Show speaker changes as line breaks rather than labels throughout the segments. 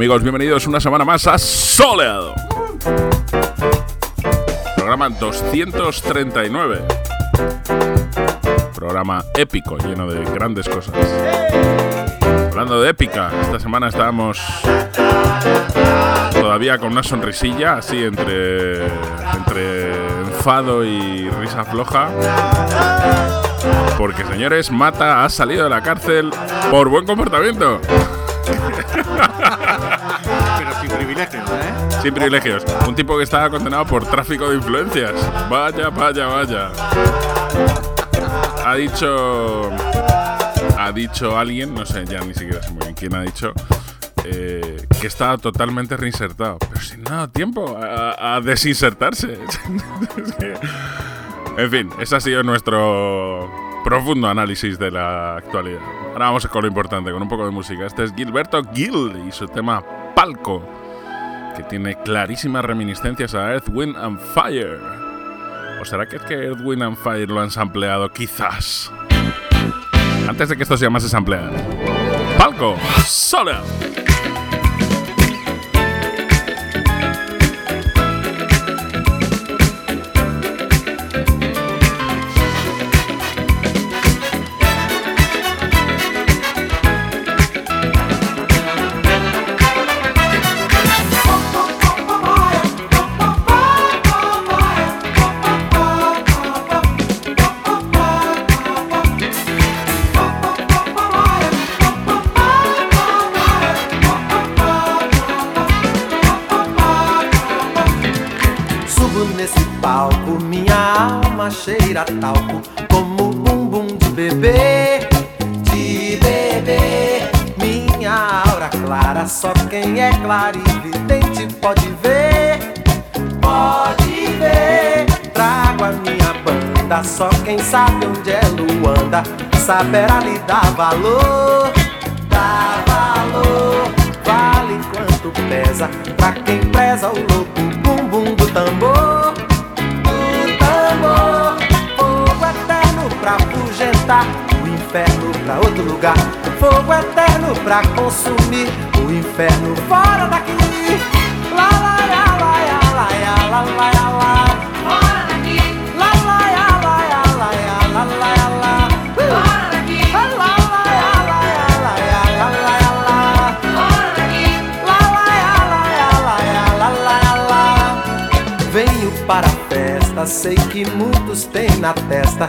amigos, bienvenidos una semana más a Soleado. Programa 239. Programa épico, lleno de grandes cosas. Hablando de épica, esta semana estábamos todavía con una sonrisilla, así entre, entre enfado y risa floja. Porque, señores, Mata ha salido de la cárcel por buen comportamiento.
Sin privilegios.
Un tipo que estaba condenado por tráfico de influencias. Vaya, vaya, vaya. Ha dicho. Ha dicho alguien, no sé, ya ni siquiera sé muy bien quién ha dicho, eh, que estaba totalmente reinsertado. Pero sin nada tiempo a, a desinsertarse. En fin, ese ha sido nuestro profundo análisis de la actualidad. Ahora vamos con lo importante, con un poco de música. Este es Gilberto Gil y su tema Palco, que tiene clarísimas reminiscencias a Earth, Wind and Fire. ¿O será que es que Earth, Wind and Fire lo han sampleado? Quizás. Antes de que esto se llamase samplear. Palco, sola.
Cheira talco Como bumbum de bebê, de bebê. Minha aura clara, só quem é clarividente pode ver Pode ver. Trago a minha banda, só quem sabe onde é Luanda Saberá lhe dar valor, dar valor. Vale quanto pesa pra quem preza o louco bumbum do tambor O inferno pra outro lugar Fogo eterno pra consumir O inferno fora daqui Lá, lá, lá, lá, lá, lá, lá, lá, lá.
Fora daqui,
Lá, lá, lá, lá, lá, lá, lá, lá. Venho para a festa, sei que muitos têm na testa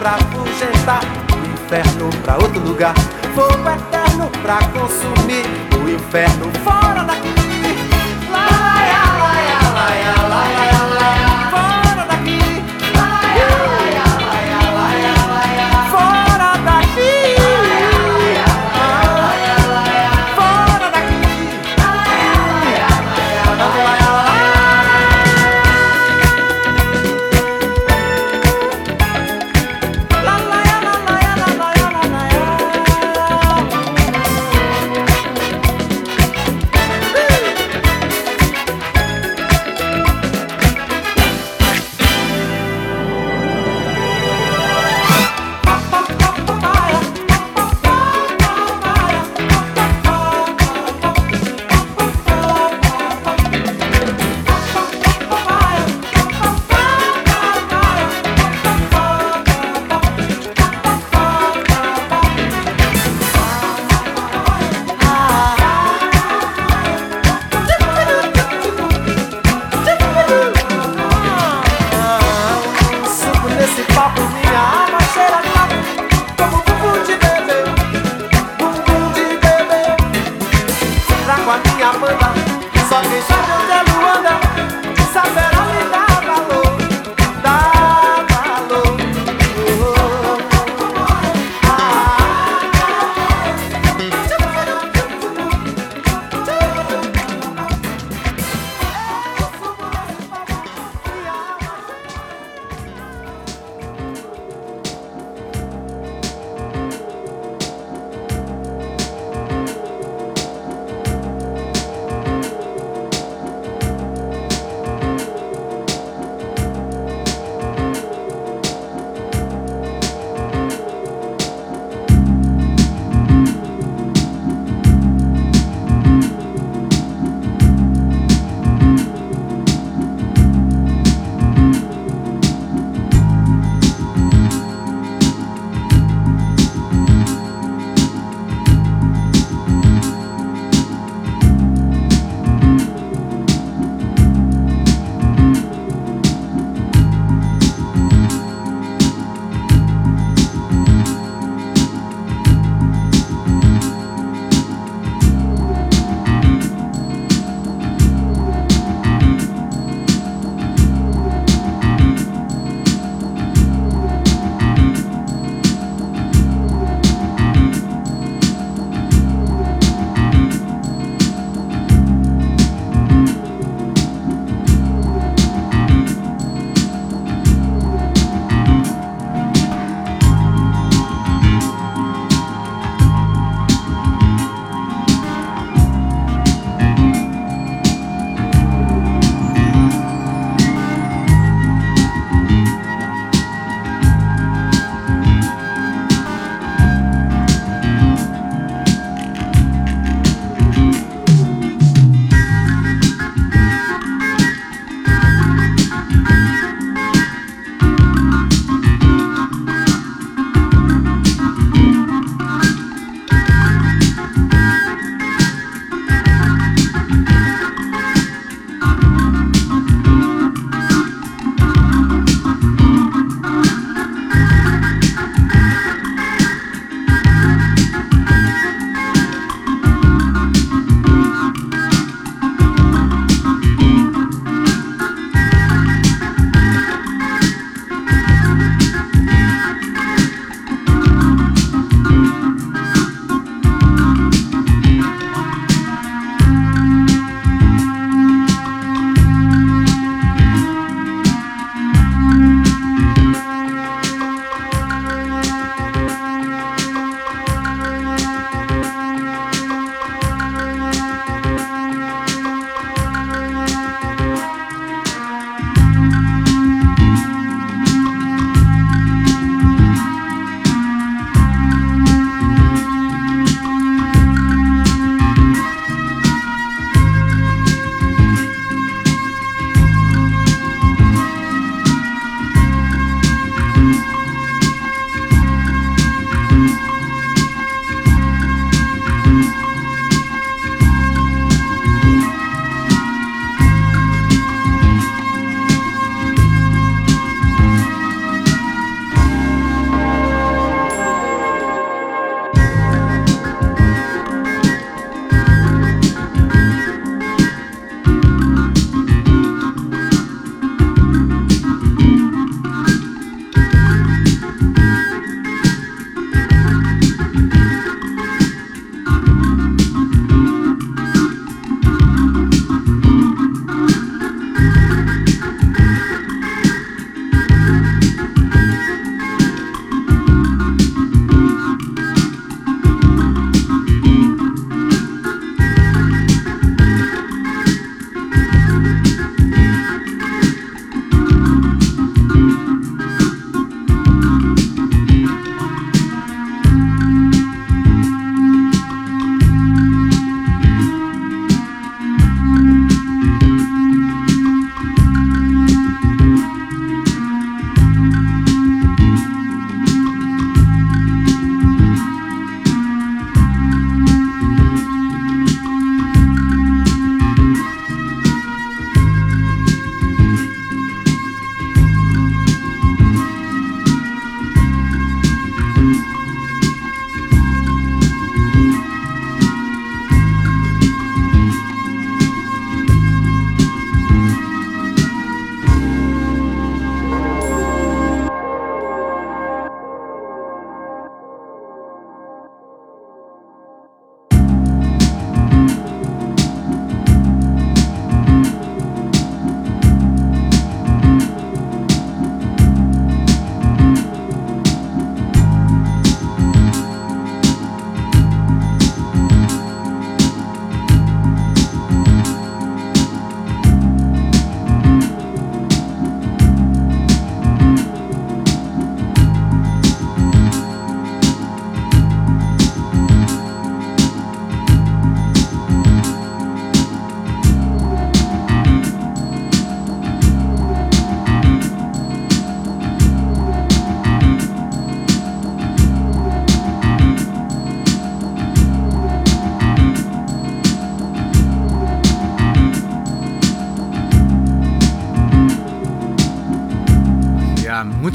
Pra o inferno pra outro lugar. Fogo eterno pra consumir, o inferno fora daqui. Lá, lá, lá, lá,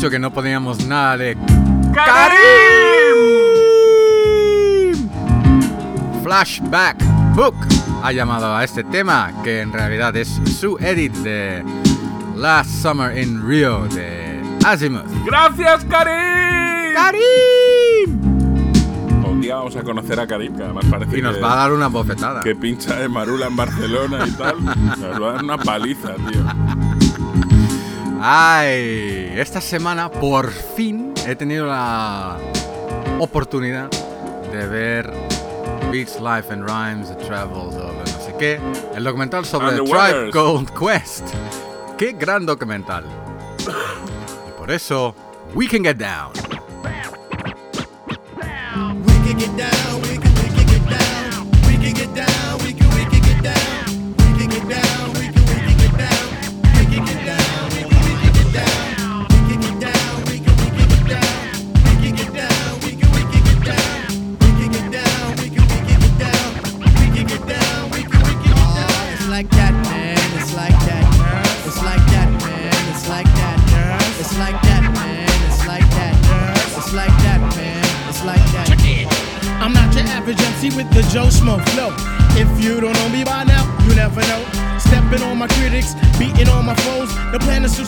que no poníamos nada de
¡Karim!
Flashback Book ha llamado a este tema, que en realidad es su edit de Last Summer in Rio de Azimuth.
¡Gracias, Karim!
¡Karim!
Un día vamos a conocer a Karim, que además parece
Y nos
que,
va a dar una bofetada.
que pincha de Marula en Barcelona y tal. Nos va a dar una paliza, tío.
Ay, esta semana por fin he tenido la oportunidad de ver Beats Life and Rhymes, The Travels of no sé qué, el documental sobre Tribe. Gold Quest. Qué gran documental. Y por eso, We Can Get Down.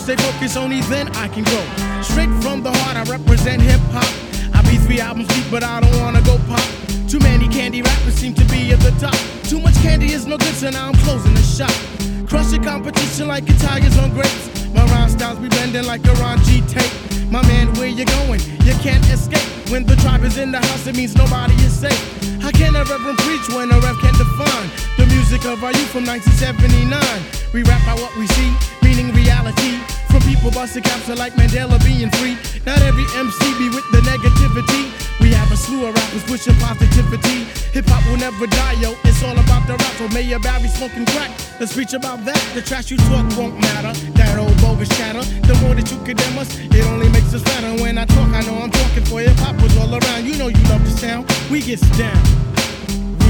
Stay focused, only then I can go. Straight from the heart, I represent hip hop. I be three albums deep, but I don't wanna go pop. Too many candy rappers seem to be at the top. Too much candy is no good, so now I'm closing the shop. Crushing competition like Italians on grapes. My rhyme styles be bending like a Ron G tape. My man, where you going? You can't escape. When the tribe is in the house, it means nobody is safe. How can a reverend preach when a rep can't define the music of our youth from 1979? We rap about what we see, meaning reality. From people busting caps like Mandela being free. Not every MC be with the negativity. We have a slew of rappers pushing positivity. Hip hop will never die, yo. It's all about the rap. So Mayor Barry smoking crack. Let's preach about that. The trash you talk won't matter. That old bogus chatter. The more that you condemn us, it only makes us better. When I talk, I know I'm talking for hip hop was all around. You know you love the sound. We get down.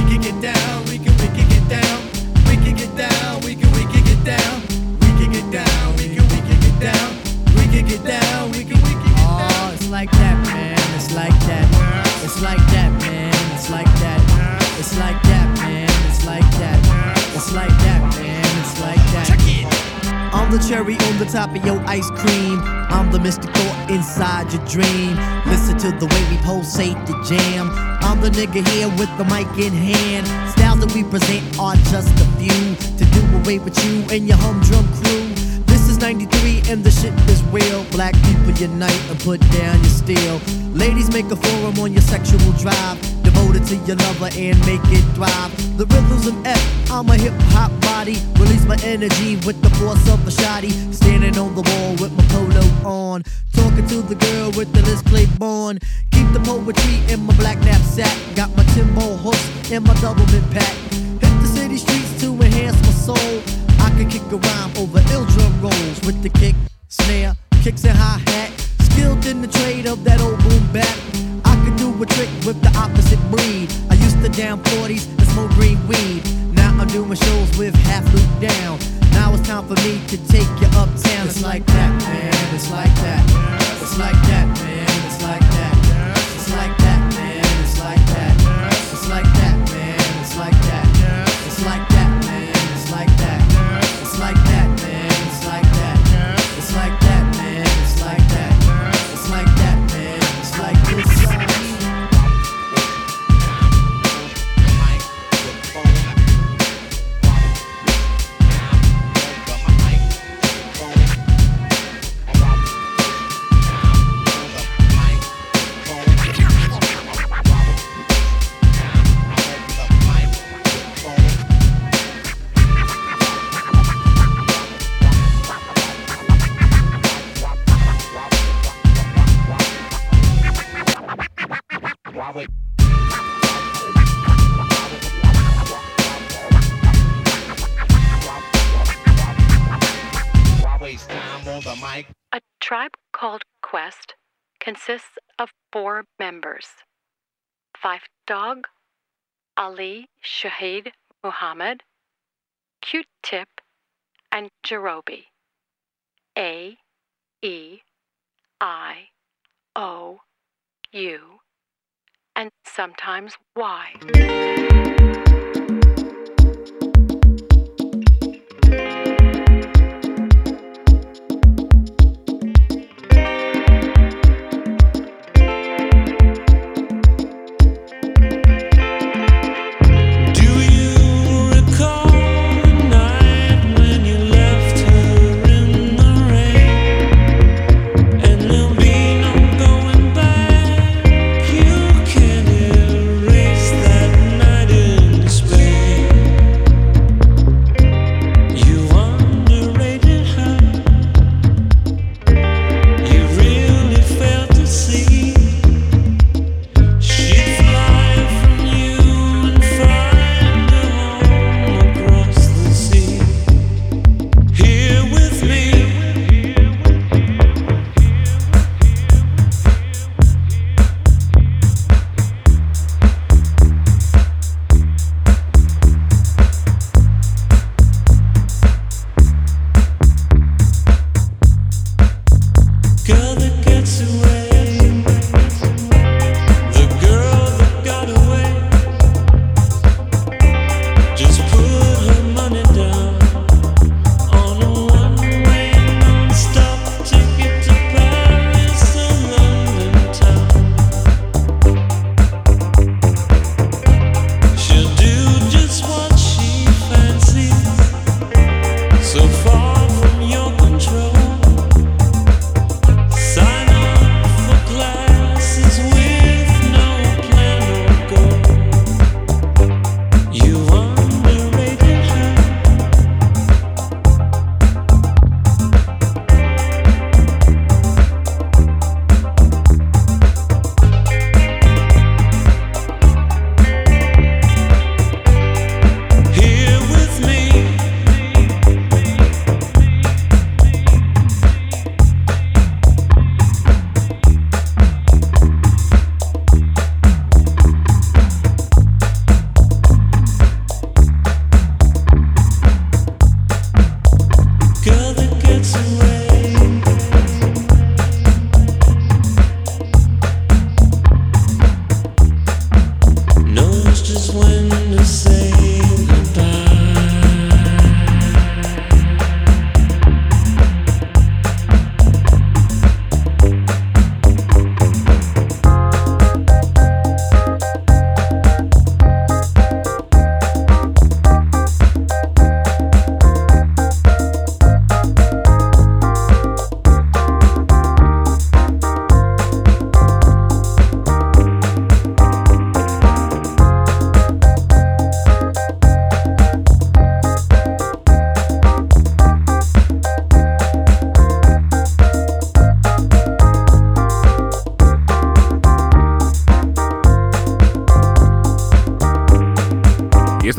We can get down, we can, we can get down. We can get down, we can, we can get down. We can get down, get down. We can get down, we can, we can get oh, down. Oh, it's like that, man. It's like that. It's like that, man. It's like that. It's like that, man. It's like that. It's like that, man. It's like that. Check it. I'm the cherry on the top of your ice cream. I'm the mystical inside your dream. Listen to the way we pulsate the jam. I'm the nigga here with the mic in hand. Styles that we present are just a few to do away with you and your humdrum crew. This is 93 and the shit is real. Black people unite and put down your steel. Ladies make a forum on your sexual drive. Devoted to your lover and make it thrive. The rhythm's an F, I'm a hip hop body. Release my energy with the force of a shotty. Standing on the wall with my polo on. Talking to the girl with the list display born. Keep the poetry in my black knapsack. Got my Timbo hooks in my double mid pack. Hit the city streets to enhance my soul. I can kick a rhyme over ill drum rolls with the kick, snare, kicks and hi hat. Skilled in the trade of that old boom bap. I can do a trick with the opposite breed. I used to down 40s and smoke green weed. Now I'm doing shows with half loop down. Now it's time for me to take you uptown. It's like that, man. It's like that. It's like that, man.
Members Fife Dog, Ali Shahid Muhammad, Q Tip, and Jerobi. A, E, I O U and sometimes Y.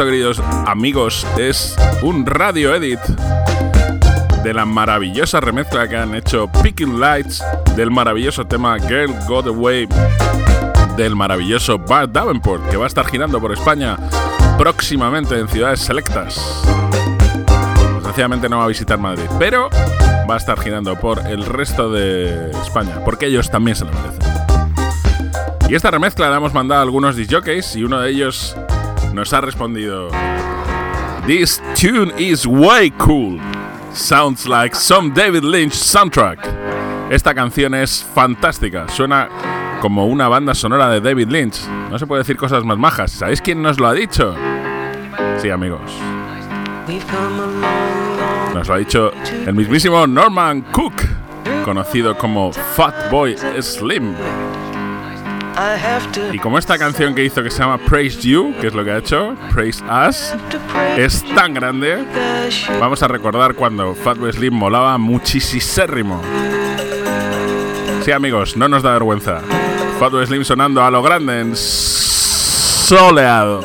queridos amigos, es un radio edit de la maravillosa remezcla que han hecho Picking Lights del maravilloso tema Girl Got Away del maravilloso Bart Davenport, que va a estar girando por España próximamente en ciudades selectas. Desgraciadamente no va a visitar Madrid, pero va a estar girando por el resto de España, porque ellos también se lo merecen. Y esta remezcla la hemos mandado a algunos disjockeys y uno de ellos nos ha respondido: This tune is way cool. Sounds like some David Lynch soundtrack. Esta canción es fantástica, suena como una banda sonora de David Lynch. No se puede decir cosas más majas. ¿Sabéis quién nos lo ha dicho? Sí, amigos. Nos lo ha dicho el mismísimo Norman Cook, conocido como Fatboy Slim. Y como esta canción que hizo que se llama Praise You, que es lo que ha hecho, Praise Us, es tan grande, vamos a recordar cuando Fatboy Slim molaba muchísimo. Sí, amigos, no nos da vergüenza. Fatboy Slim sonando a lo grande en soleado.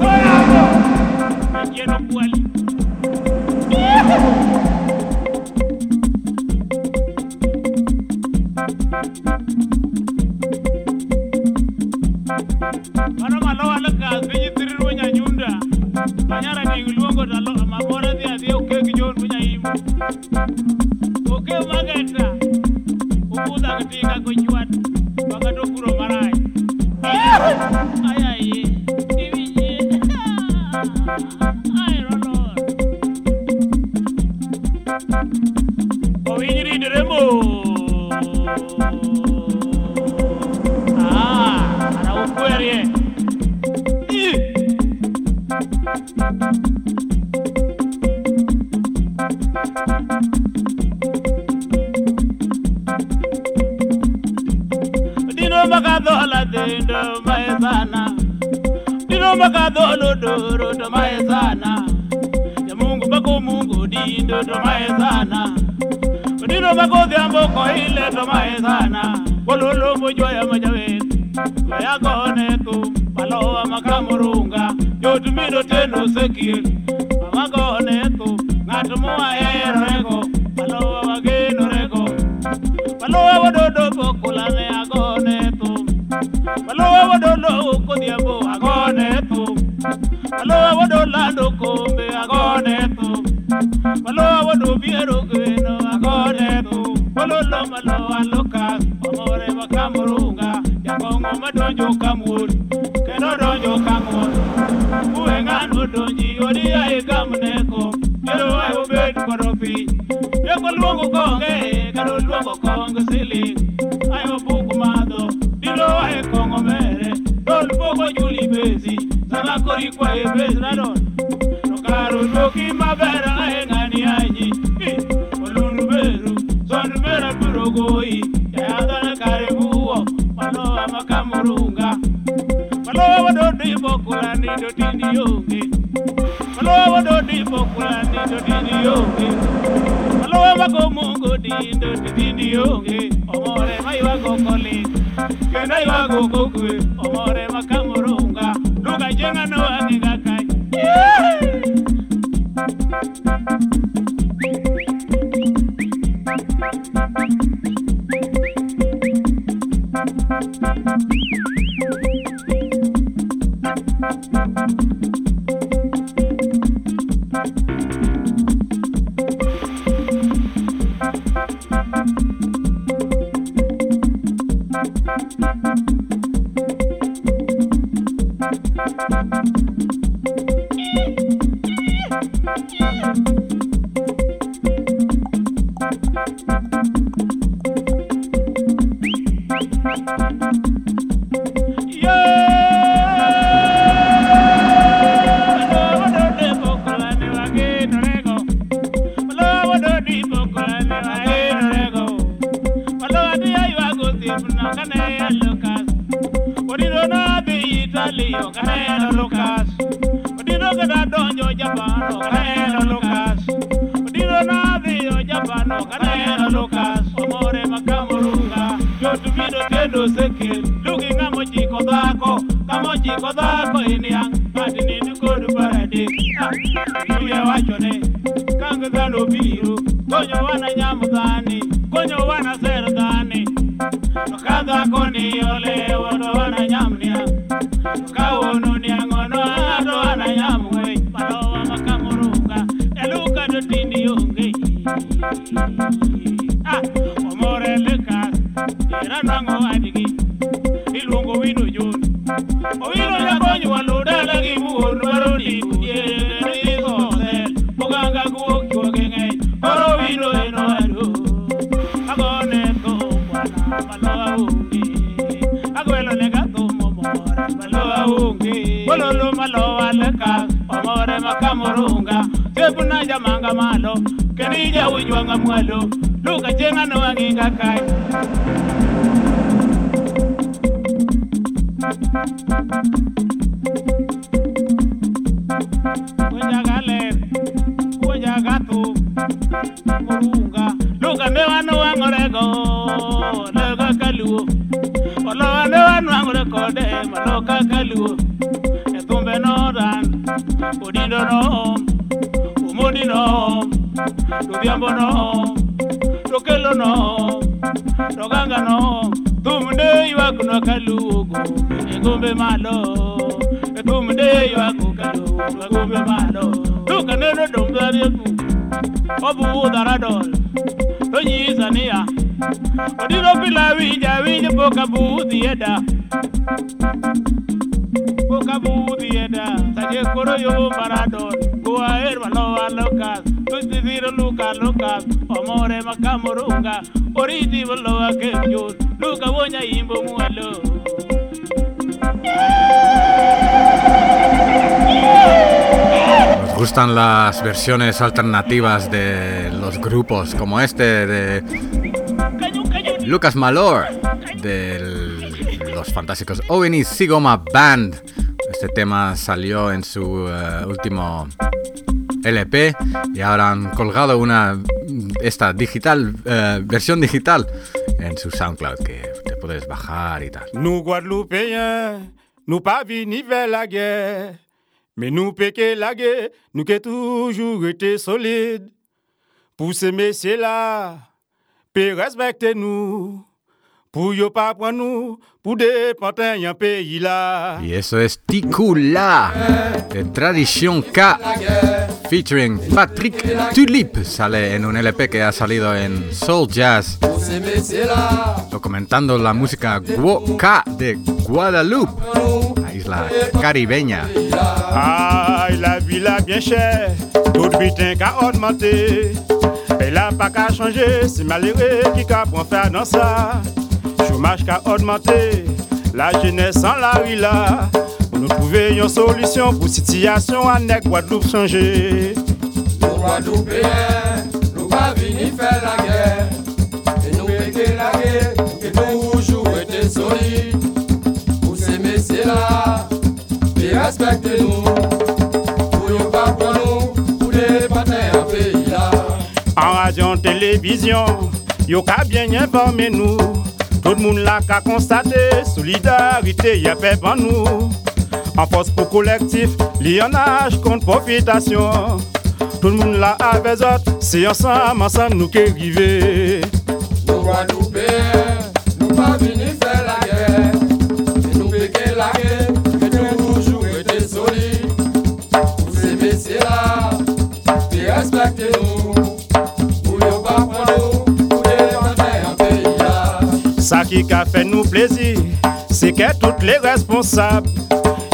Ah! osekier wagoneko ng'at mwaherorego maluwa wagenorego. Maluwa wadodo pokulane agone thum maluwa wadolo kodhiambo agone thum maluwa wadolando kombe agone thum maluwa wadobiero geno agone thum malolo malowa loka omore makamurunga jakong'o madonjo kamu odonji odia e gam neko. Kendo wae obed kod opich joko luongo konge kendo luongo kong siling ae obuk madho dilo wae kong'o mere. Dol pogo juli besi sama kori kwae bes nadon to kar odwoki maber ae ng'ani anyi olun beru sond mera biro goyi jayadhana kare buwo manowa makamurunga malowa wadodimbo kurani dotindi onge Malowa do di bokula ni do di di yonge. Malowa bako mungo di do di di di yonge. Omore mai walo lokacin ana wani kaka balo. Ekum de yo akukado agum balo. Duka ne no dum dari daradol to yi zania odiro pilawi jawi je boka budi eda boka budi eda saje koro yo maradol go aer lukalokas. omore makamurunga, oriti bolo akenyo, luka wonya imbo mualo.
Gustan las versiones alternativas de los grupos como este de Lucas Malor de los fantásticos Owen Sigoma Band. Este tema salió en su eh, último LP y ahora han colgado una esta digital eh, versión digital en su SoundCloud que te puedes bajar y tal.
Mais nous péquer la guerre, nous qui toujours été solides. Pour ces messieurs-là, respectez-nous.
Y eso es Ticula de Tradition K featuring Patrick Tulip. Sale en un LP que ha salido en Soul Jazz, documentando la música Guo K de Guadalupe, la isla caribeña.
Aïe, la vie là bien chère, tout butin. Et là, pas qu'à changer, c'est malheureux qui qu'a pour faire dans ça. Chômage qu'a augmenté, la jeunesse en la rila. Pour nous trouver une solution pour situation à Nègre Guadeloupe changer.
Nous Guadeloupéens, nous pas venir faire la guerre. Et nous péter la guerre, et toujours être solide. Pour ces messieurs-là, et respectez-nous. Pour ne pas nous, pour les patins à pays là.
En radio, en télévision, y'a qu'à bien informer nous. Tout le monde là a constaté solidarité y a paix pour nous. En force pour collectif, lionage contre profitation. Tout le monde là avait zot, c'est ensemble ensemble nous qui vivons.
Nous nous.
Qui a fait nous plaisir, c'est que toutes les responsables,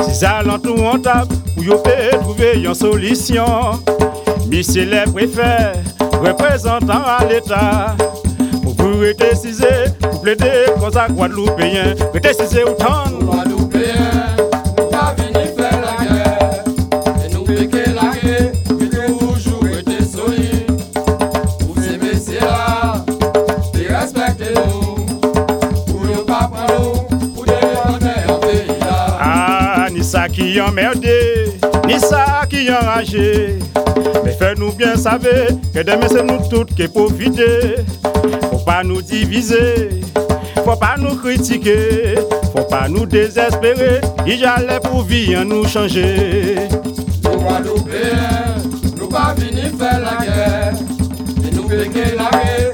si alentours on tape, où yo peut trouver une solution. Monsieur les préfets, représentants à l'État, pour vous décider, pour plaider cause à Guadeloupéens, pour décider autant.
Guadeloupéens,
emmerdé, ni ça qui enragé. Mais fais-nous bien savoir que demain c'est nous toutes qui profiter. Faut pas nous diviser, faut pas nous critiquer, faut pas nous désespérer. Il j'allais pour vivre nous changer.
Nous Guadeloupéens, nous pas venir faire la guerre. Et nous péquer la guerre,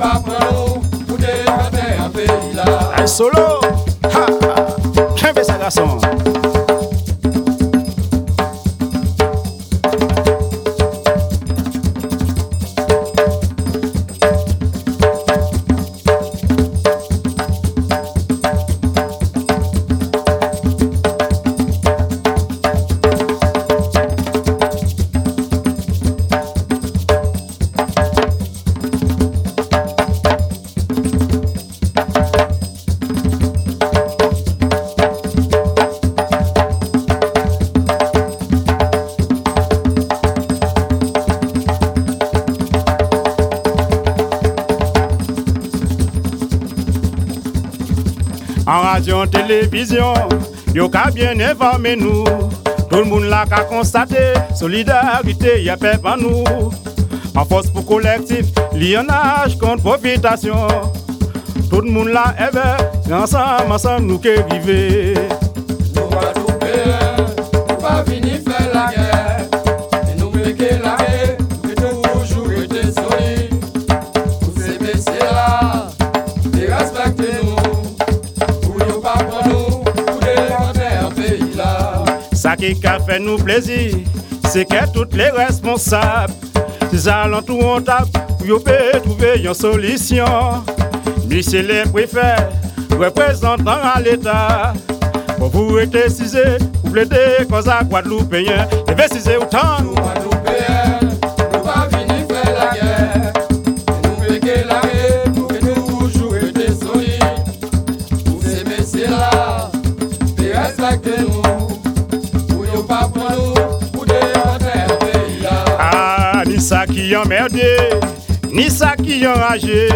pa solo, ha ha, jen ve sa nan televizyon Yo ka bien evame nou Tout moun la ka konstate Solidarite ya pep an nou An fos pou kolektif Li an aj kont profitasyon Tout
moun la eve Ansam ansam nou
ke qui a fait nous plaisir, c'est que toutes les responsables, ces alentours on tape, peut trouver une solution. Monsieur les préfets, représentants à l'État, pour vous décider, pour plaider cause à Guadeloupéens, et décider autant. Ça qui enragé.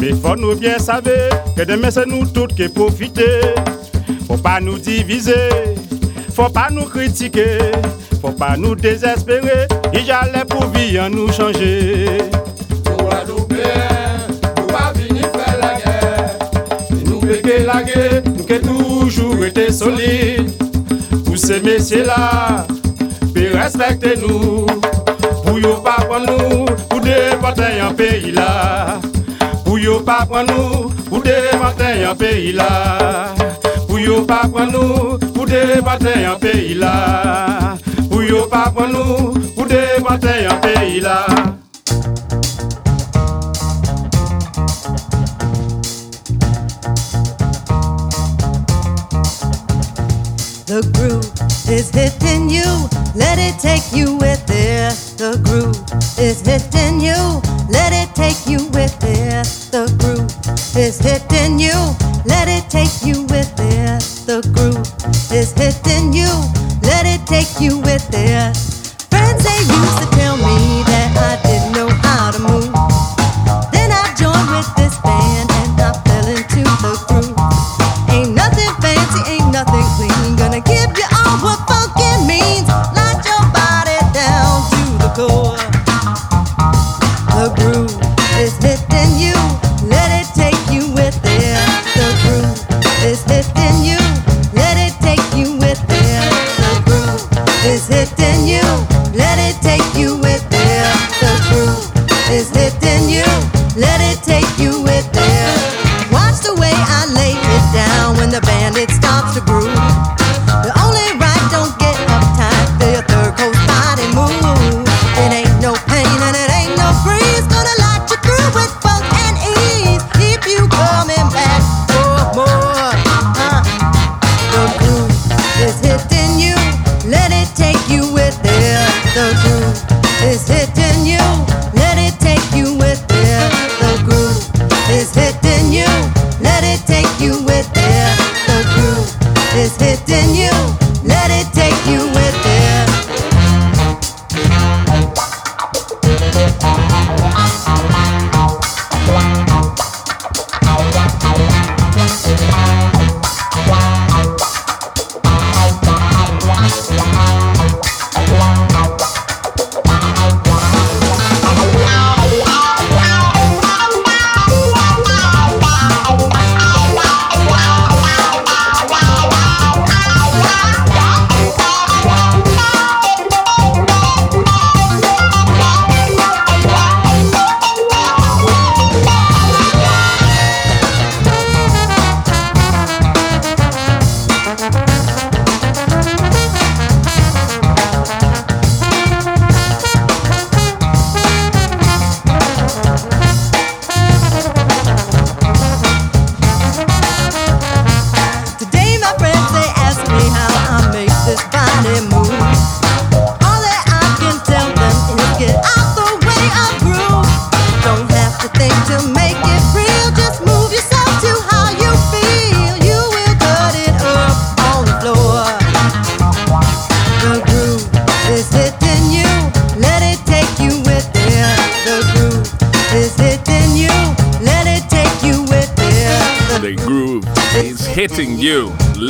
Mais faut nous bien savoir que demain c'est nous toutes qui profiter. Faut pas nous diviser, faut pas nous critiquer, faut pas nous désespérer. Il j'allais pour vivre nous changer.
Nous faire la guerre. Et nous
qui toujours été solides. Pour ces messieurs-là, puis respectez-nous. Pour yo pas prendre nous, la yo la yo la yo la
The groove is hitting you, let it take you with the groove is hitting you, let it take you with it. The groove is hitting you, let it take you with it. The groove is hitting you, let it take you with it. Friends they used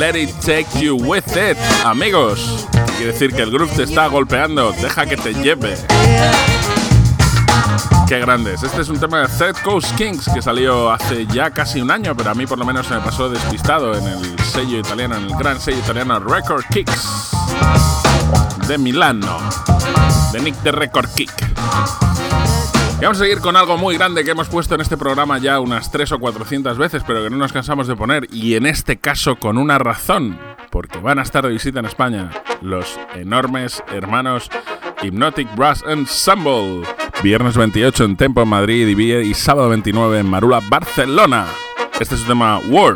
Let it take you with it.
Amigos, quiere decir que el groove te está golpeando. Deja que te lleve. Qué grandes. Este es un tema de Third Coast Kings que salió hace ya casi un año, pero a mí por lo menos se me pasó despistado en el sello italiano, en el gran sello italiano Record Kicks de Milano, de Nick de Record Kick. Vamos a seguir con algo muy grande que hemos puesto en este programa ya unas 3 o 400 veces, pero que no nos cansamos de poner, y en este caso con una razón, porque van a estar de visita en España los enormes hermanos Hypnotic Brass Ensemble. Viernes 28 en Tempo Madrid y sábado 29 en Marula, Barcelona. Este es su tema War.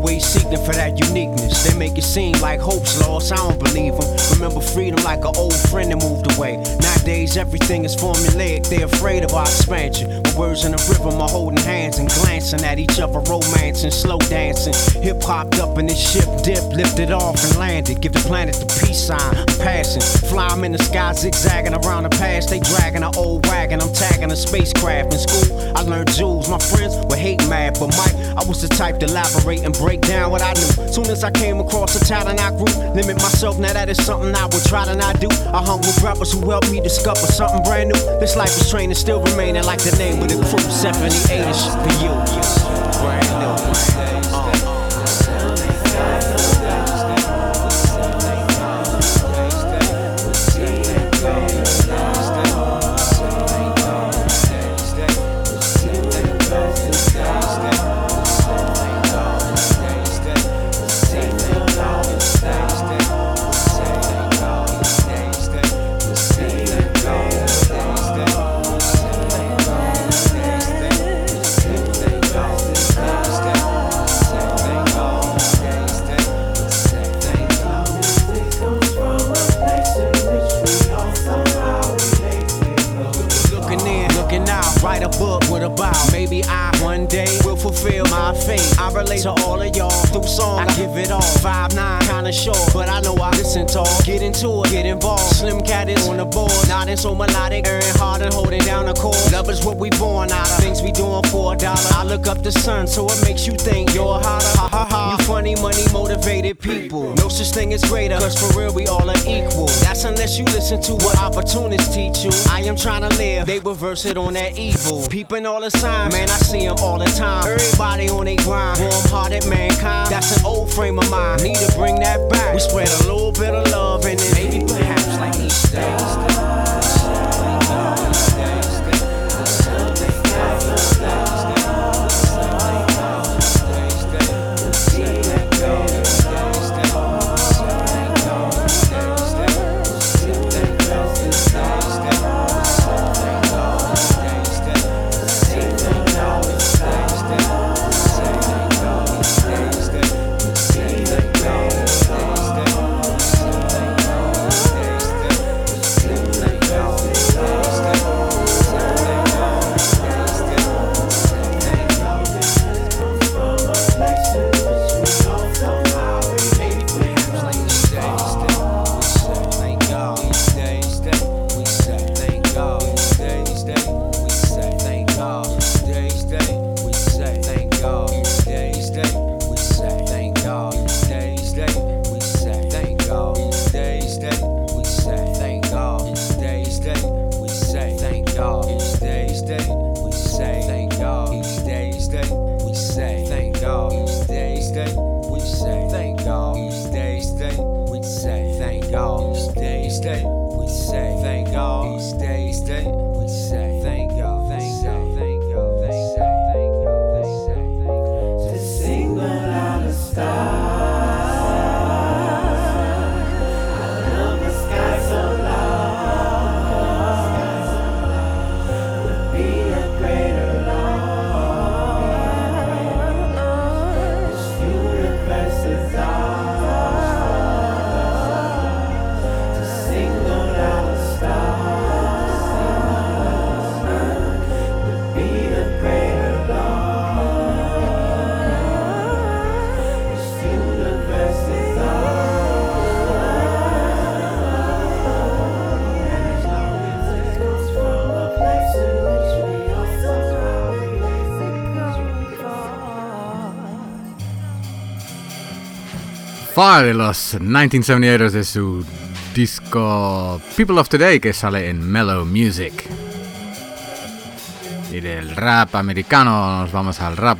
always seeking for that uniqueness. They make it seem like hope's lost, I don't believe them. Remember freedom like an old friend that moved away. Nowadays, everything is formulaic, they're afraid of our expansion. My words in the rhythm are holding hands and glancing at each other, romancing, slow dancing. Hip hopped up in this ship, dip, lifted off and landed. Give the planet the peace sign, I'm passing. Fly in the sky, zigzagging around the past. They dragging an old wagon, I'm tagging a spacecraft. In school, I learned jewels. My friends were hate mad, but Mike, I was the type to elaborate and break down what I knew. Soon as I came across a talent I grew, limit myself, now that is something I would try to not do. I hung with rappers who helped me discover something brand new. This life is training, still remaining like the name of the crew. 78 is for you. Brand new. To all of y'all through song. I give it all. Five nine, but I know I listen tall. Get into it, get involved. Slim cat is on the board, nodding so melodic, earning hard and holding down a core. Love is what we born out of. Things we doing for a dollar. I look up the sun, so it makes you think you're hotter. Ha ha ha. You funny, money motivated people. No such thing as greater, cause for real we all are equal. That's unless you listen to what opportunists teach you. I am trying to live, they reverse it on that evil. Peeping all the signs, man, I see them all the time. Everybody on they grind, warm hearted mankind. That's an frame of mind, need to bring that back. We spread a little bit of love and
Fire de los 1978 de su disco People of Today que sale en Mellow Music. Y del rap americano nos vamos al rap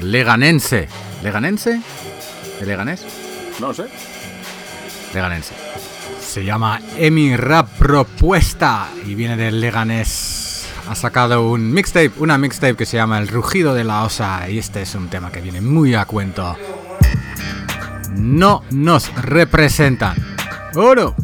leganense. ¿Leganense? ¿De Leganés?
No sé.
Leganense. Se llama Emi Rap Propuesta y viene del Leganés. Ha sacado un mixtape, una mixtape que se llama El Rugido de la Osa y este es un tema que viene muy a cuento. No nos representan. ¡Oro!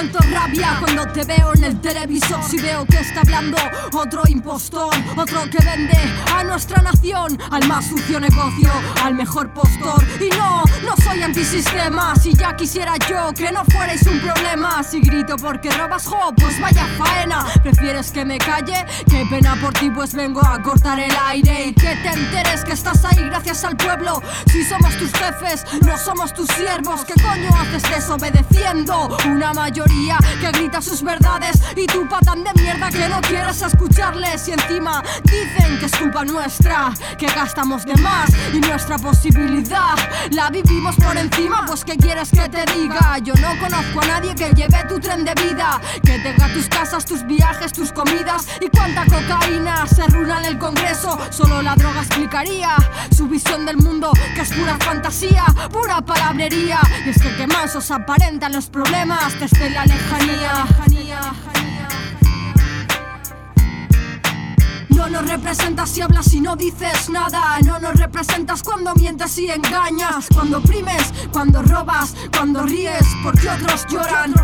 Siento rabia cuando te veo en el televisor. Si veo que está hablando otro impostor Otro que vende a nuestra nación Al más sucio negocio, al mejor postor. Y no, no soy antisistema. Si ya quisiera yo que no fuerais un problema. Si grito porque robas jo, pues vaya faena. ¿Prefieres que me calle? Qué pena por ti pues vengo a cortar el aire. Y que te enteres que estás ahí gracias al pueblo. Si somos tus jefes, no somos tus siervos. ¿Qué coño haces desobedeciendo? Una mayoría que grita sus verdades y tú patán de mierda que no quieres escucharles. Y encima dicen que es culpa nuestra que gastamos de más y nuestra posibilidad la vivimos por encima. Pues qué quieres que te diga yo no conozco a nadie que lleve tu tren de vida que tenga tus casas tus viajes tus comidas y cuánta cocaína se runa en el congreso. Solo la droga explicaría su visión del mundo que es pura fantasía pura palabrería. Y es que qué más os aparentan los problemas desde la No nos representas si hablas y no dices nada. No nos representas cuando mientes y engañas. Cuando oprimes, cuando robas, cuando ríes, porque otros lloran.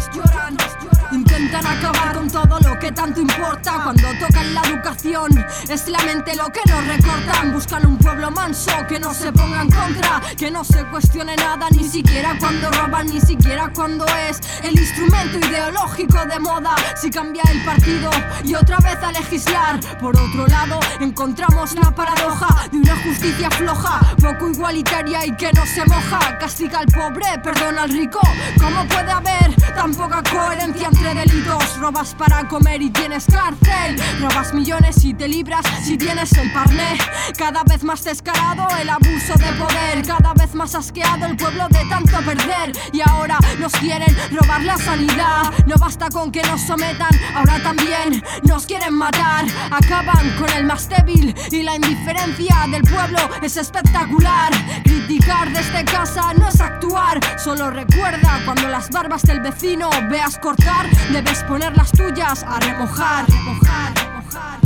Intentan acabar con todo lo que tanto importa. Cuando tocan la educación, es la mente lo que nos recortan. Buscan un pueblo manso que no se ponga en contra, que no se cuestione nada, ni siquiera cuando roban, ni siquiera cuando es el instrumento ideológico de moda. Si cambia el partido y otra vez a legislar. Por otro lado, encontramos la paradoja de una justicia floja, poco igualitaria y que no se moja. Castiga al pobre, perdona al rico. ¿Cómo puede haber tan poca coherencia entre delitos? Robas para comer y tienes cárcel. Robas millones y te libras si tienes el parné. Cada vez más descarado el abuso de poder. Cada vez más asqueado el pueblo de tanto perder. Y ahora nos quieren robar la sanidad. No basta con que nos sometan, ahora también nos quieren matar. Acaban con el más débil y la indiferencia del pueblo es espectacular. Criticar desde casa no es actuar. Solo recuerda cuando las barbas del vecino veas cortar, debes poner las tuyas a remojar. remojar, remojar.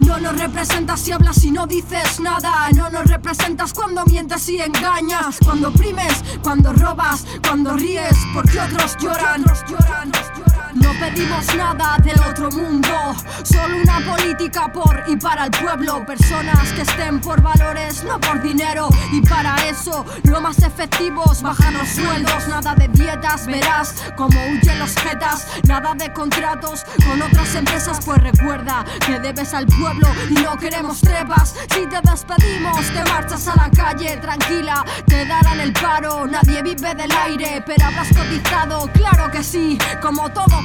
No nos representas si hablas y no dices nada. No nos representas cuando mientes y engañas. Cuando oprimes, cuando robas, cuando ríes, porque otros lloran. No pedimos nada del otro mundo, solo una política por y para el pueblo. Personas que estén por valores, no por dinero. Y para eso, lo más efectivo es bajar los sueldos. Nada de dietas, verás como huyen los jetas. Nada de contratos con otras empresas, pues recuerda que debes al pueblo y no queremos trepas. Si te despedimos, te marchas a la calle tranquila, te darán el paro. Nadie vive del aire, pero habrás cotizado, claro que sí, como todo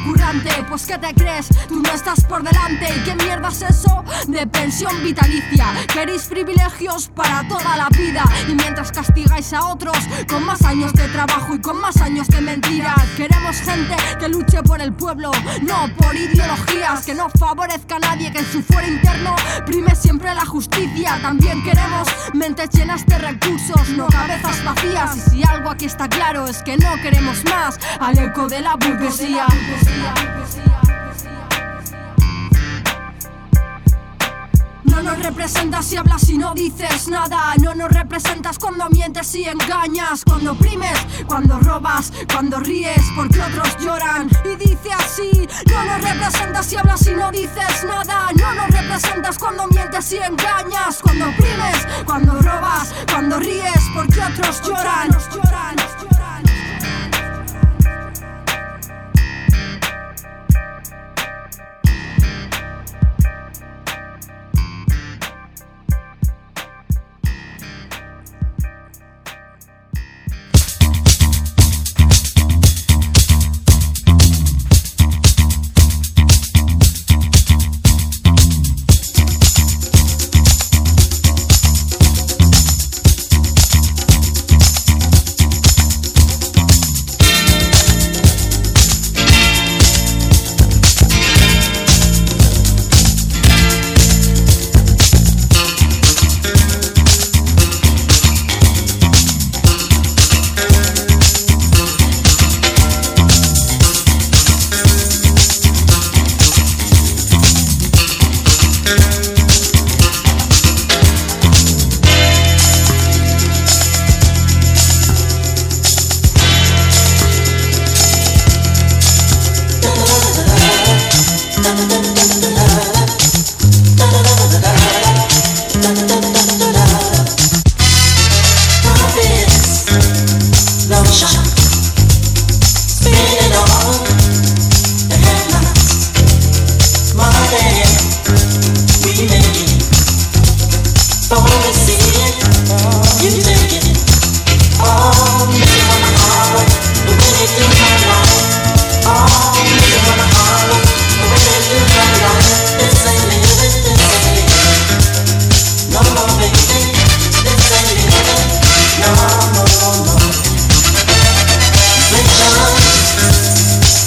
Pues ¿qué te crees? Tú no estás por delante. ¿Y qué mierda es eso? De pensión vitalicia. Queréis privilegios para toda la vida. Y mientras castigáis a otros con más años de trabajo y con más años de mentira, queremos gente que luche por el pueblo, no por ideologías, que no favorezca a nadie, que en su fuero interno prime siempre la justicia. También queremos mentes llenas de recursos, no cabezas vacías. Y si algo aquí está claro es que no queremos más al eco de la burguesía. No nos representas si hablas y no dices nada. No nos representas cuando mientes y engañas. Cuando oprimes, cuando robas, cuando ríes, porque otros lloran. Y dice así: No nos representas si hablas y no dices nada. No nos representas cuando mientes y engañas. Cuando oprimes, cuando robas, cuando ríes, porque otros lloran.
Paul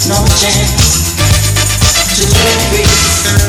no chance to love me.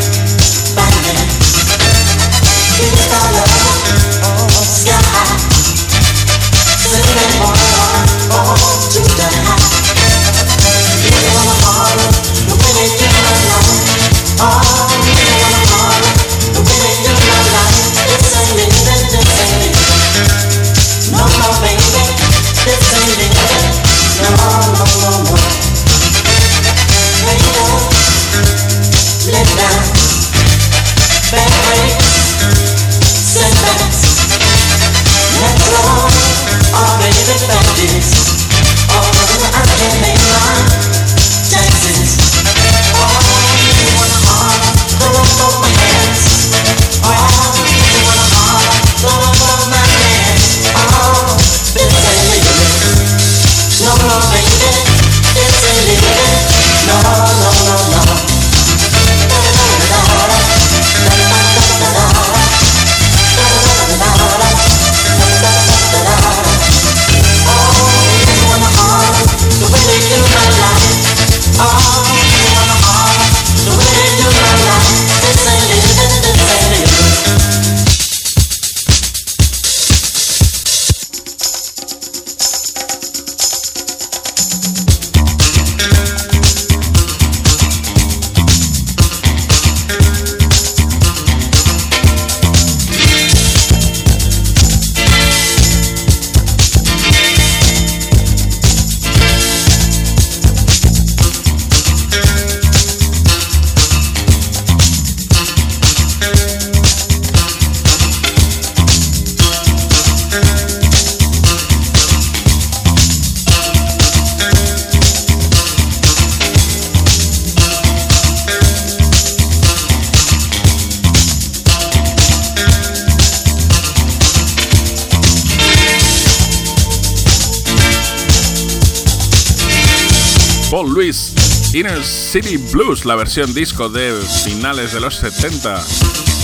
City Blues, la versión disco de finales de los 70,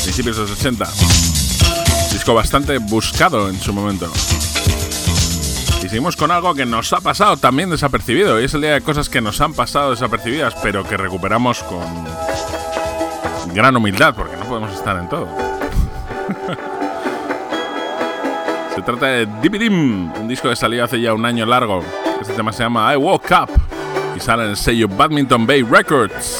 principios de los 80. Disco bastante buscado en su momento. Y seguimos con algo que nos ha pasado también desapercibido. Y es el día de cosas que nos han pasado desapercibidas, pero que recuperamos con gran humildad, porque no podemos estar en todo. Se trata de Dividim, un disco que salió hace ya un año largo. Este tema se llama I Woke Up y sale en el sello Badminton Bay Records.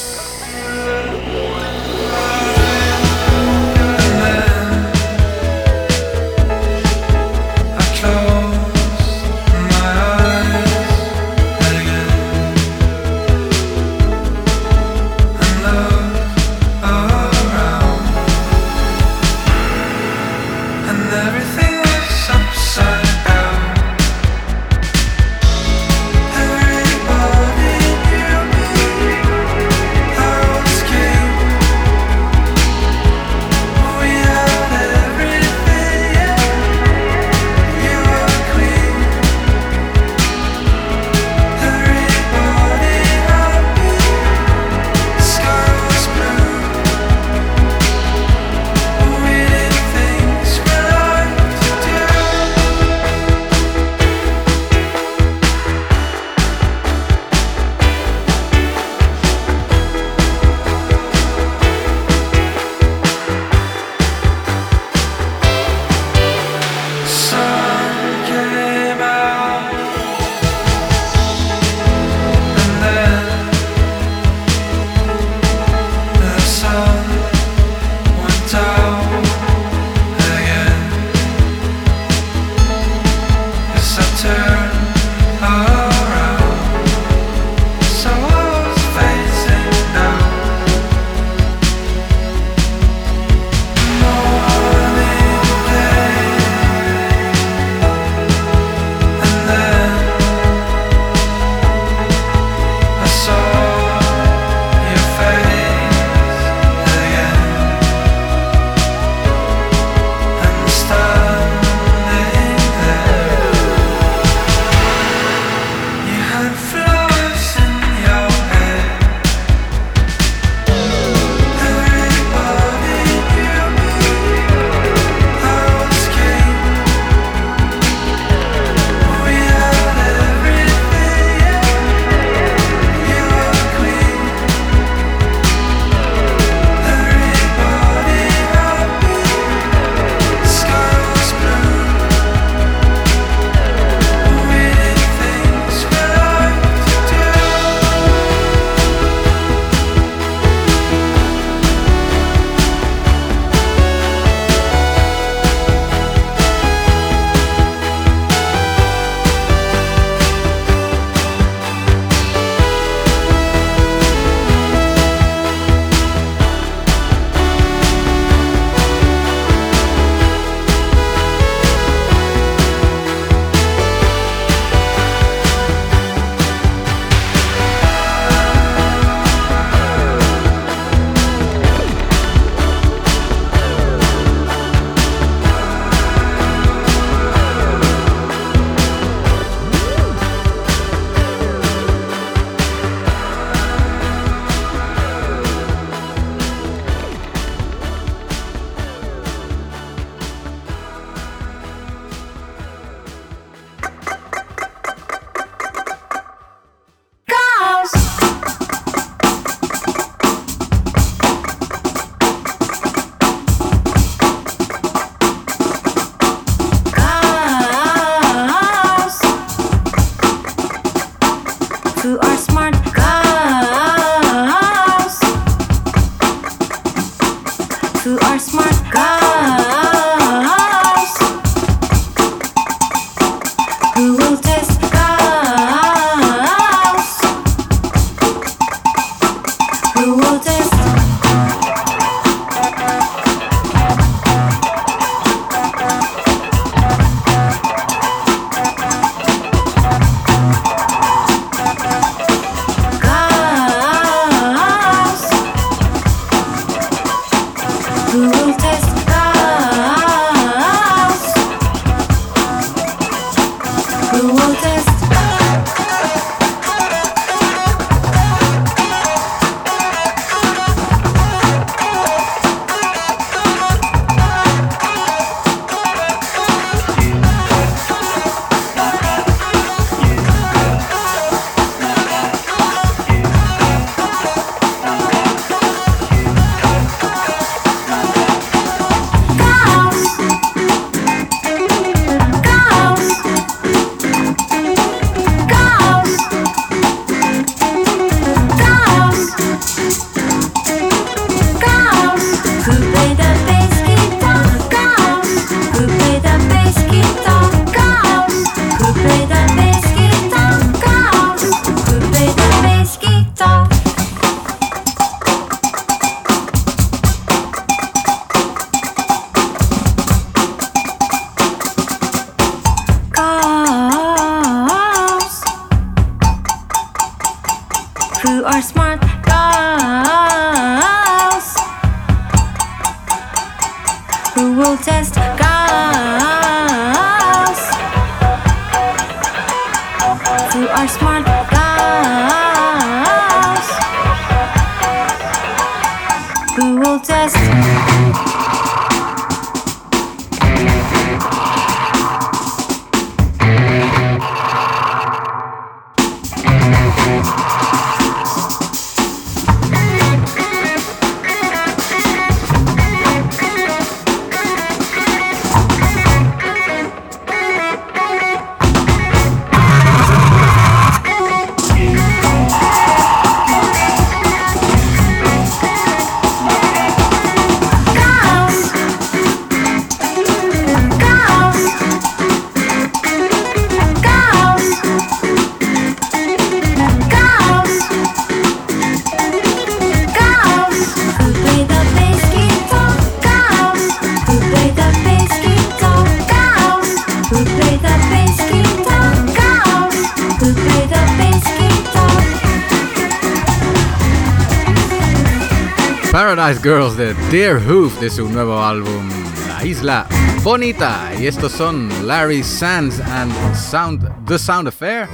Paradise Girls de Dear Hoof de su nuevo álbum La Isla Bonita. Y estos son Larry Sands and Sound The Sound Affair.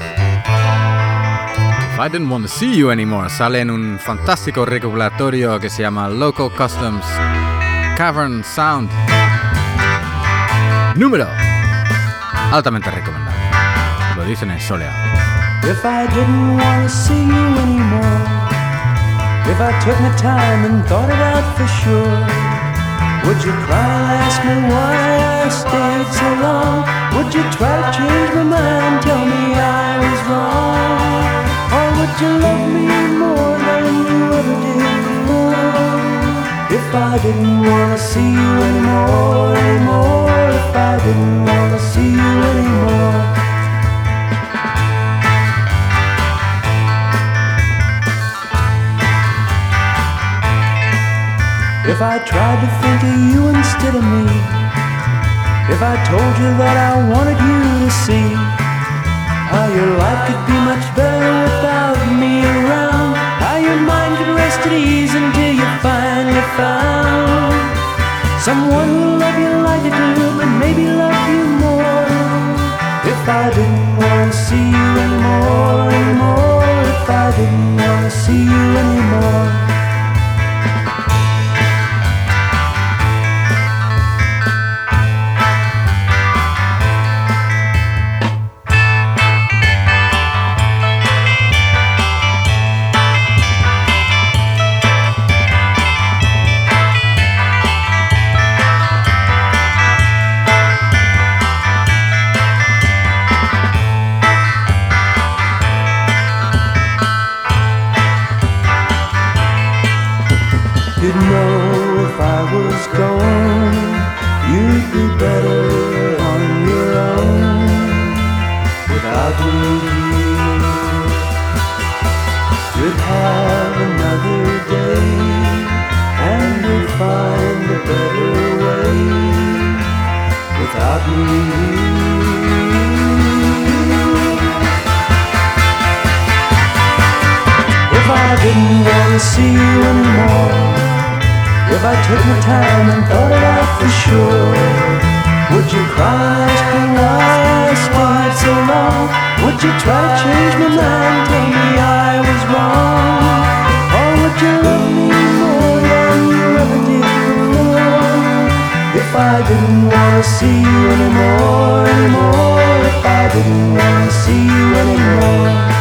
If I Didn't Want to See You Anymore sale en un fantástico recopilatorio que se llama Local Customs Cavern Sound. Número altamente recomendable. Lo dicen en soleado.
If I didn't want to see you anymore, if I took my time and thought it out for sure, would you cry and ask me why I stayed so long? Would you try to change my mind, tell me I was wrong? Or would you love me more than you ever did before? If I didn't want to see you anymore, anymore, if I didn't want to see you anymore. If I tried to think of you instead of me, if I told you that I wanted you to see how your life could be much better without me around, how your mind could rest at ease until you finally found someone who love you like you do, but maybe love you more. If I didn't if I was gone, you'd be better on your own without me. You'd have another day and you'd find a better way without me. If I didn't want to see you anymore, if I took my time and thought it out for sure, would you cry me why stayed so long? Would you try to change my mind, tell me I was wrong? Or would you love me more than you ever did before? If I didn't want to see you anymore, anymore, if I didn't want to see you anymore.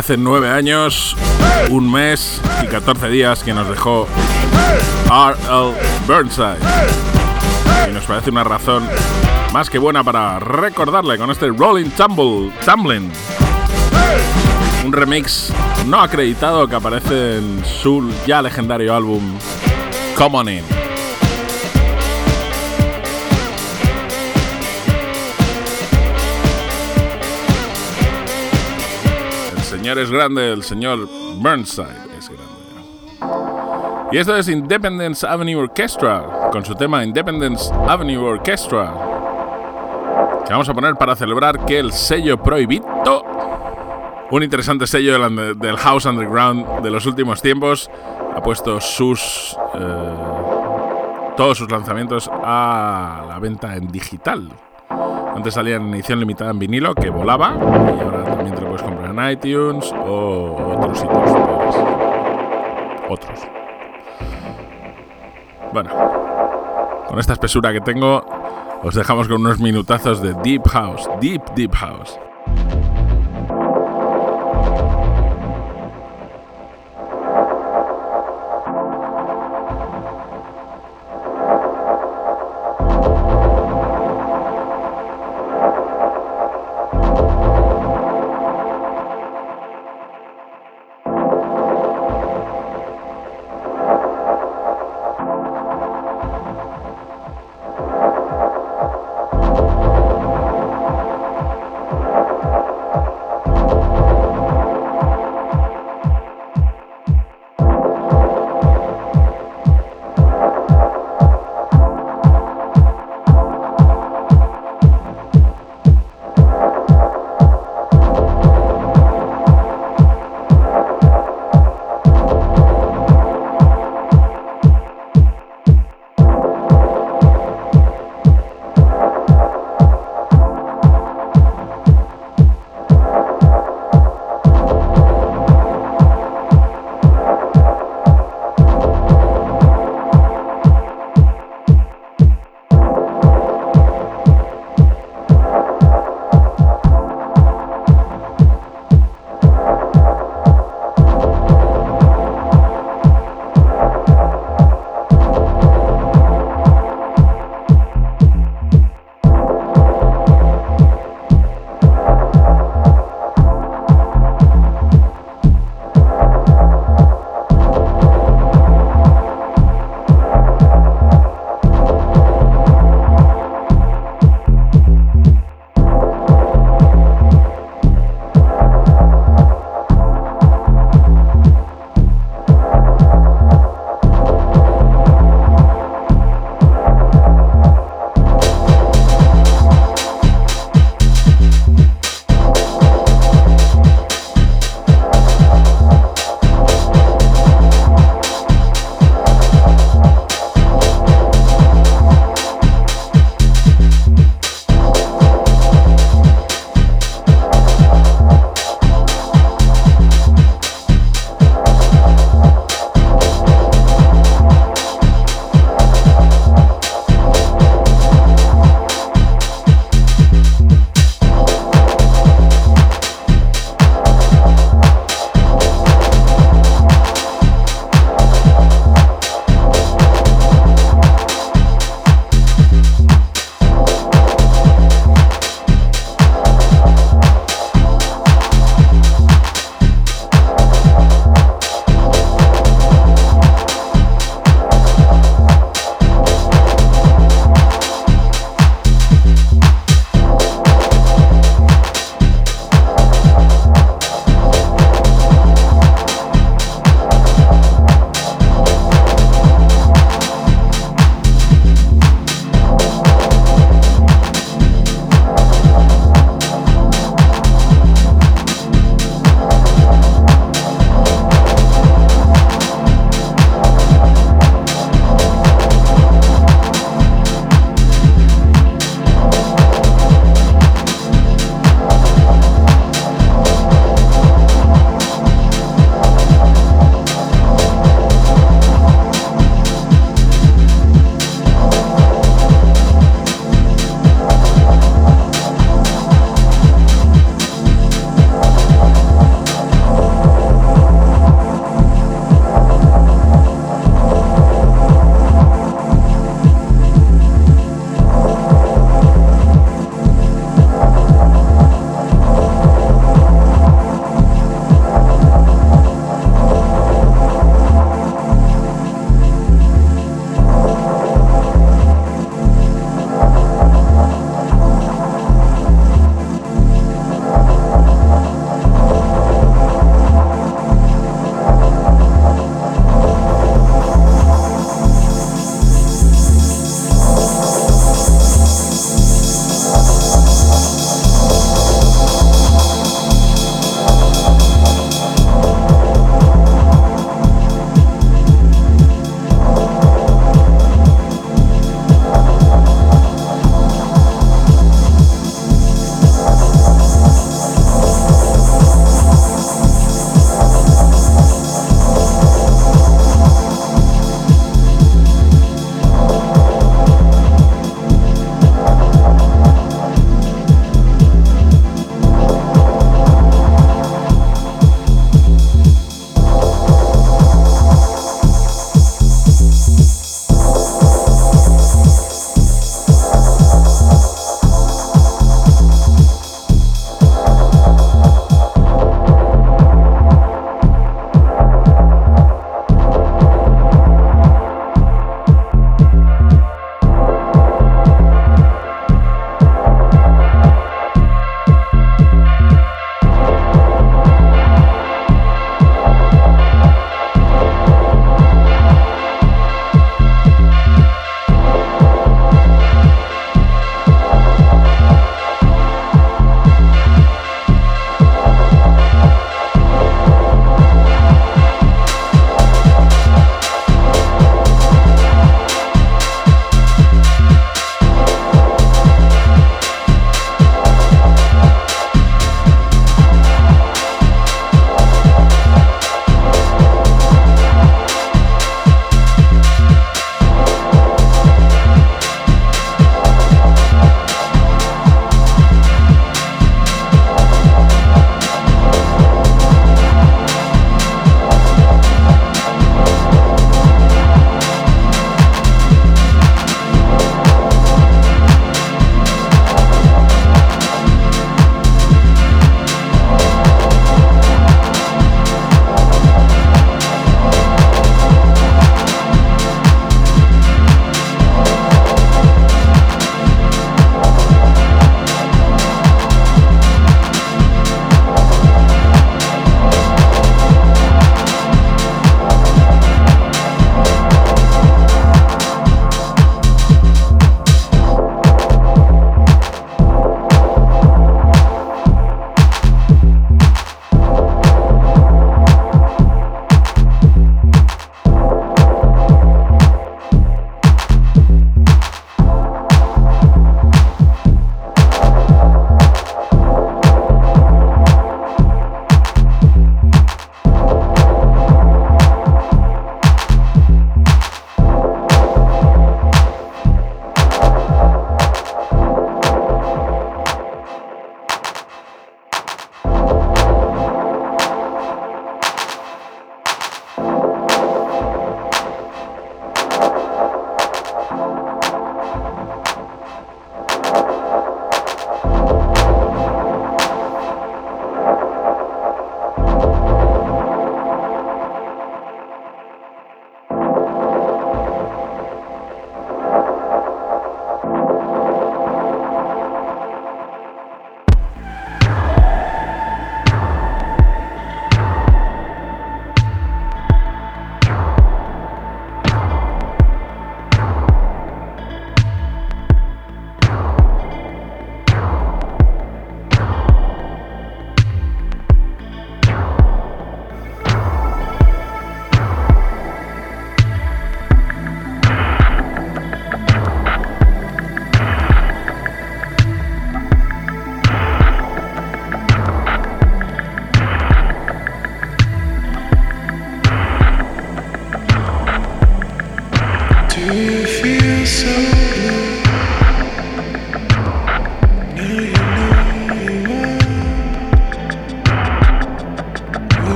Hace nueve años, un mes y 14 días que nos dejó R.L. Burnside. Y nos parece una razón más que buena para recordarle con este Rolling Tumble, Tumbling. Un remix no acreditado que aparece en su ya legendario álbum Come On In. Señor es grande, el señor Burnside es grande. Y esto es Independence Avenue Orchestra, con su tema Independence Avenue Orchestra, que vamos a poner para celebrar que el sello prohibido, un interesante sello del, House Underground de los últimos tiempos, ha puesto sus eh, todos sus lanzamientos a la venta en digital. Antes salía en edición limitada en vinilo, que volaba, y ahora también iTunes o otros sitios. Otros. Bueno, con esta espesura que tengo, os dejamos con unos minutazos de Deep House, Deep, Deep House.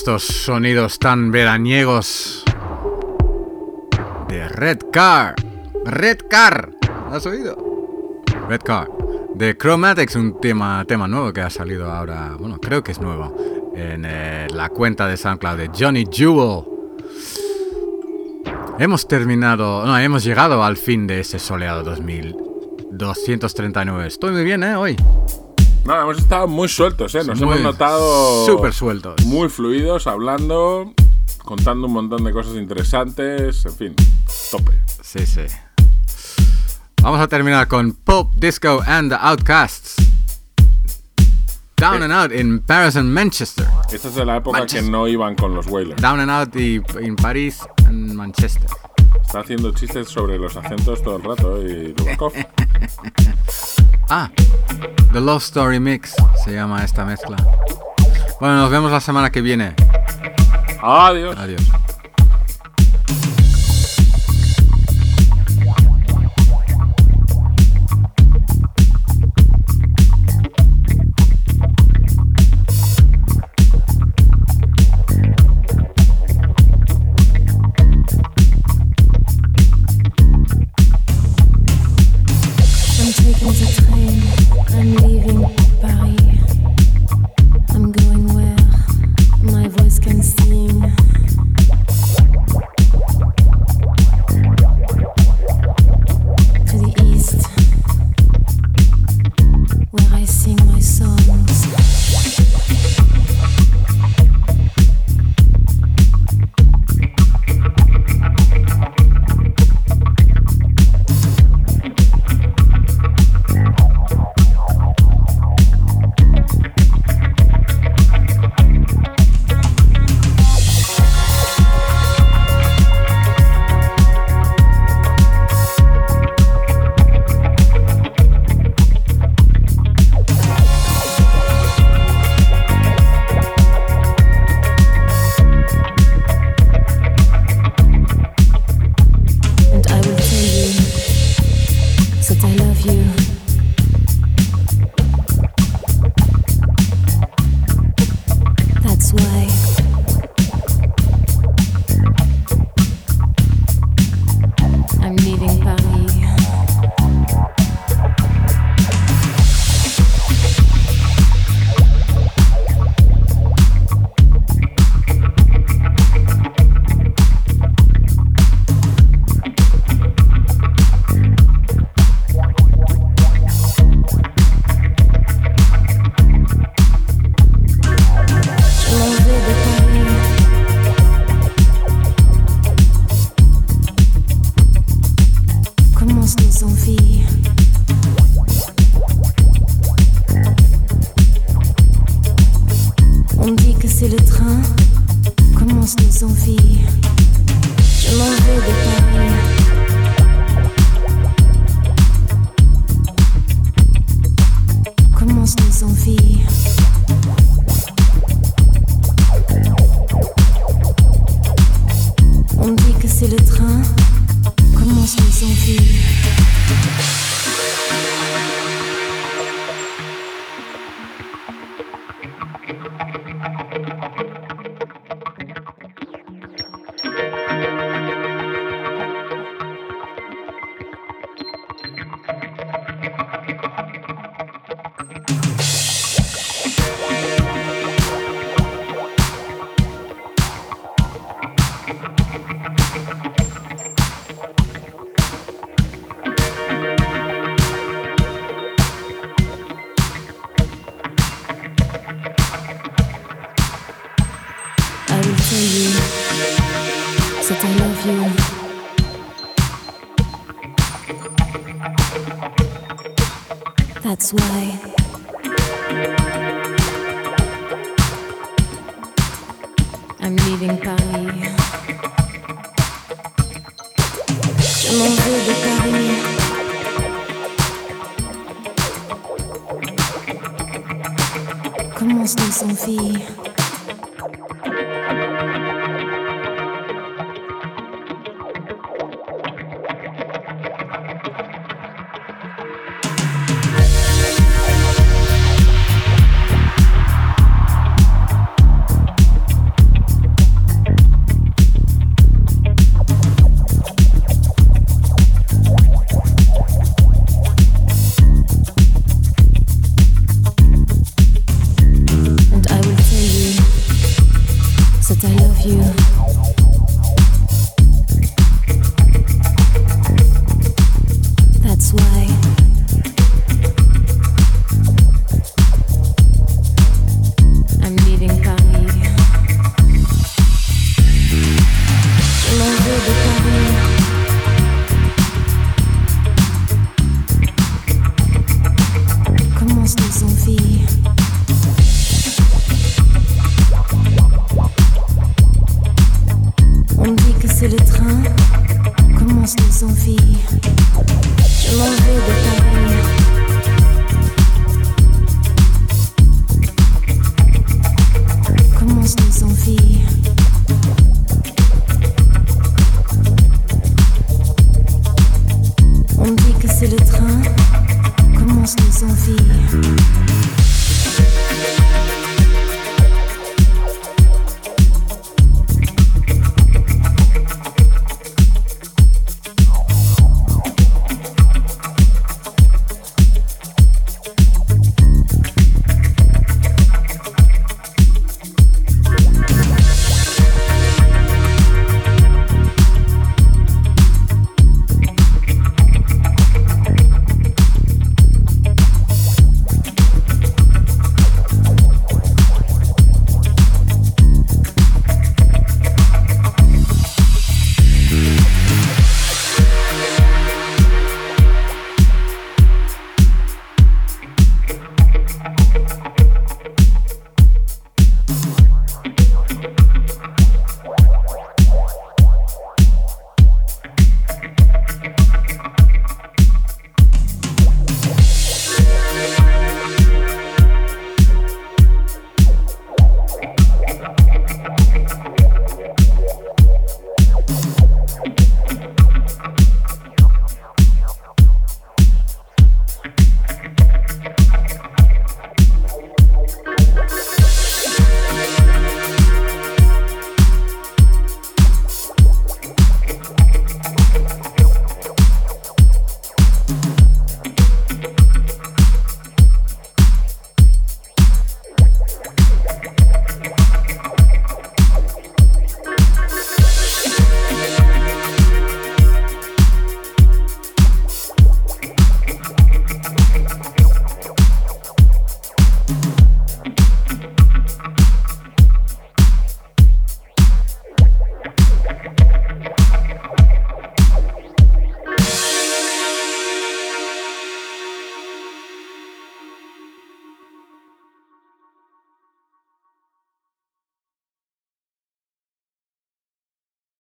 Estos sonidos tan veraniegos de Red Car. Red Car. ¿Has oído? Red Car. De Chromatics, un tema, tema nuevo que ha salido ahora, bueno, creo que es nuevo, en eh, la cuenta de SoundCloud de Johnny Jewel. Hemos terminado, no, hemos llegado al fin de este soleado 2239. Estoy muy bien, ¿eh? Hoy.
No, hemos estado muy sueltos, ¿eh? Nos
Muy-
hemos notado.
súper sueltos.
Muy fluidos, hablando, contando un montón de cosas interesantes, en fin, tope.
Sí, sí. Vamos a terminar con Pop, Disco and the Outcasts. Down and Out in Paris and Manchester.
Esta es de la época que no iban con los Wailers.
Down and Out y en París and Manchester.
Está haciendo chistes sobre los acentos todo el rato y Dubakov.
Ah, The Love Story Mix se llama esta mezcla. Bueno, nos vemos la semana que viene.
Adiós.
Adiós.